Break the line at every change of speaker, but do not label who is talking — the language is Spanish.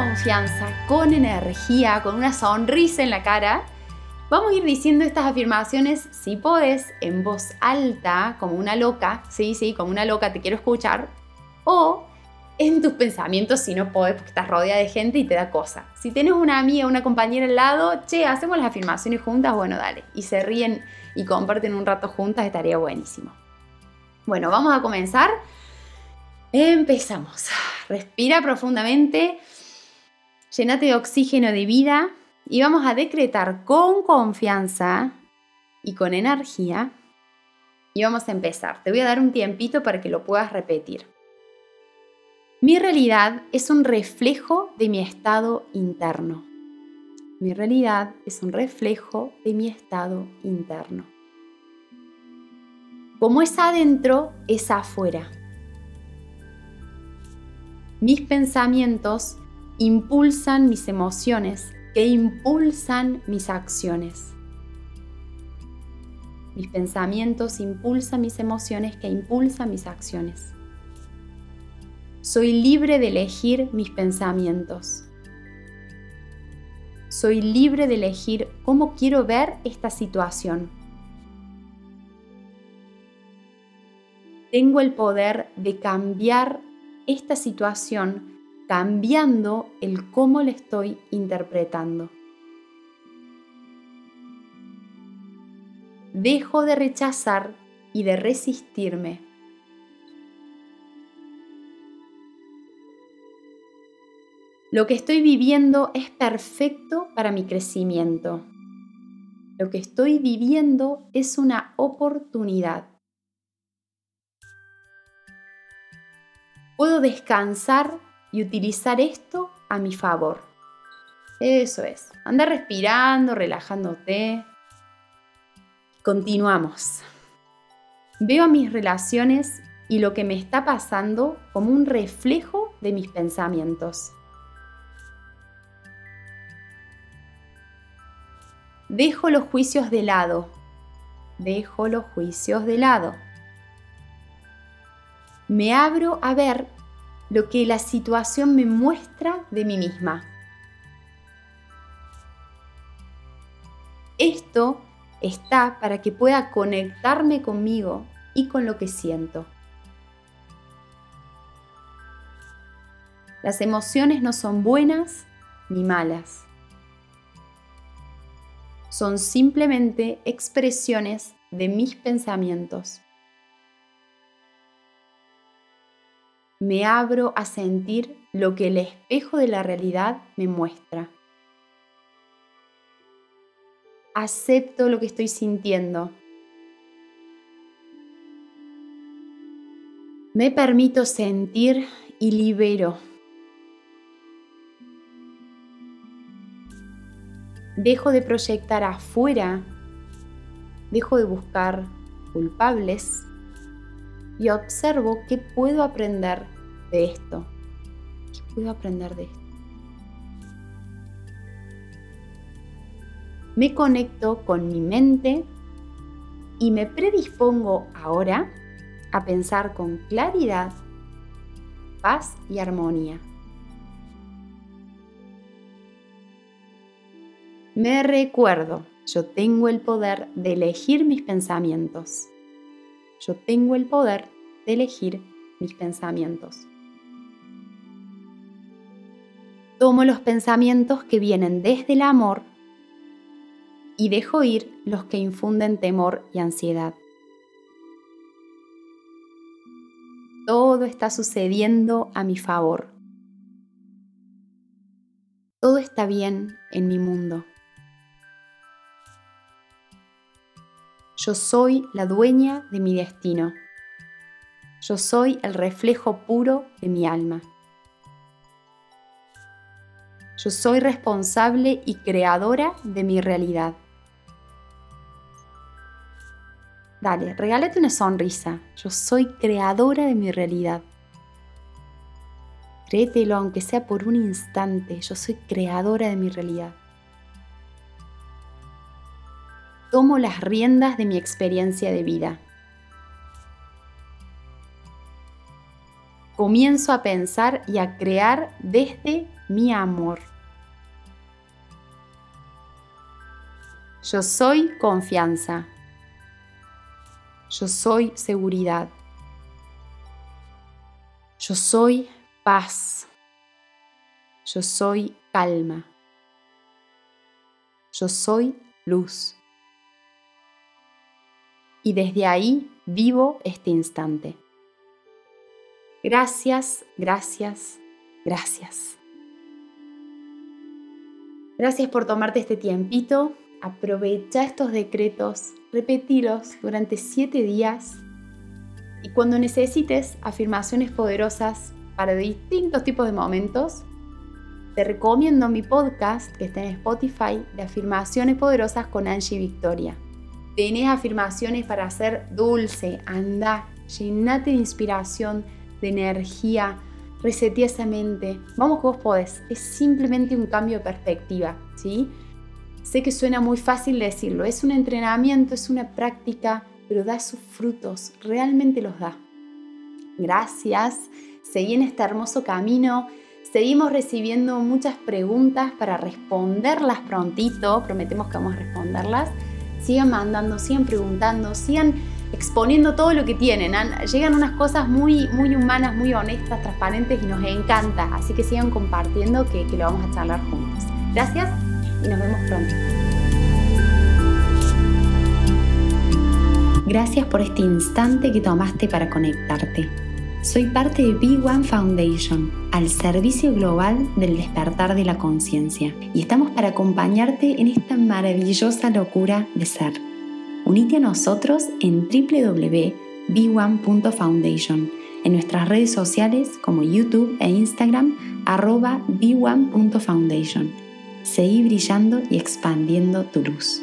Confianza, con energía, con una sonrisa en la cara, vamos a ir diciendo estas afirmaciones, si podés, en voz alta, como una loca, sí, sí, como una loca, te quiero escuchar, o en tus pensamientos si no podés porque estás rodeada de gente y te da cosa. Si tienes una amiga, una compañera al lado, che, hacemos las afirmaciones juntas, bueno, dale. Y se ríen y comparten un rato juntas, estaría buenísimo. Bueno, vamos a comenzar. Empezamos. Respira profundamente. Llénate de oxígeno de vida y vamos a decretar con confianza y con energía. Y vamos a empezar. Te voy a dar un tiempito para que lo puedas repetir. Mi realidad es un reflejo de mi estado interno. Mi realidad es un reflejo de mi estado interno. Como es adentro, es afuera. Mis pensamientos impulsan mis emociones que impulsan mis acciones. Mis pensamientos impulsan mis emociones que impulsan mis acciones. Soy libre de elegir mis pensamientos. Soy libre de elegir cómo quiero ver esta situación. Tengo el poder de cambiar esta situación cambiando el cómo le estoy interpretando. Dejo de rechazar y de resistirme Lo que estoy viviendo es perfecto para mi crecimiento. Lo que estoy viviendo es una oportunidad. Puedo descansar y utilizar esto a mi favor. Eso es. Anda respirando, relajándote. Continuamos. Veo a mis relaciones y lo que me está pasando como un reflejo de mis pensamientos. Dejo los juicios de lado. Dejo los juicios de lado. Me abro a ver lo que la situación me muestra de mí misma. Esto está para que pueda conectarme conmigo y con lo que siento. Las emociones no son buenas ni malas son simplemente expresiones de mis pensamientos. Me abro a sentir lo que el espejo de la realidad me muestra. Acepto lo que estoy sintiendo. Me permito sentir y libero dejo de proyectar afuera, dejo de buscar culpables y observo qué puedo aprender de esto. ¿Qué puedo aprender de esto? Me conecto con mi mente y me predispongo ahora a pensar con claridad, paz y armonía. Me recuerdo, yo tengo el poder de elegir mis pensamientos. Yo tengo el poder de elegir mis pensamientos. Tomo los pensamientos que vienen desde el amor y dejo ir los que infunden temor y ansiedad. Todo está sucediendo a mi favor. Todo está bien en mi mundo. Yo soy la dueña de mi destino. Yo soy el reflejo puro de mi alma. Yo soy responsable y creadora de mi realidad. Dale, regálate una sonrisa. Yo soy creadora de mi realidad. Créetelo, aunque sea por un instante. Yo soy creadora de mi realidad. Tomo las riendas de mi experiencia de vida. Comienzo a pensar y a crear desde mi amor. Yo soy confianza. Yo soy seguridad. Yo soy paz. Yo soy calma. Yo soy luz. Y desde ahí vivo este instante. Gracias, gracias, gracias. Gracias por tomarte este tiempito aprovecha estos decretos, repetilos durante siete días y cuando necesites afirmaciones poderosas para distintos tipos de momentos, te recomiendo mi podcast que está en Spotify de afirmaciones poderosas con Angie Victoria. Tenés afirmaciones para hacer dulce, anda, llenate de inspiración, de energía, resetea esa mente. Vamos que vos podés. Es simplemente un cambio de perspectiva, ¿sí? Sé que suena muy fácil decirlo, es un entrenamiento, es una práctica, pero da sus frutos, realmente los da. Gracias, seguí en este hermoso camino, seguimos recibiendo muchas preguntas para responderlas prontito, prometemos que vamos a responderlas. Sigan mandando, sigan preguntando, sigan exponiendo todo lo que tienen. Llegan unas cosas muy, muy humanas, muy honestas, transparentes y nos encanta. Así que sigan compartiendo que, que lo vamos a charlar juntos. Gracias y nos vemos pronto. Gracias por este instante que tomaste para conectarte. Soy parte de Big One Foundation, al servicio global del despertar de la conciencia, y estamos para acompañarte en esta maravillosa locura de ser. Unite a nosotros en www.b1.foundation, en nuestras redes sociales como YouTube e Instagram, arroba b1.foundation Seguí brillando y expandiendo tu luz.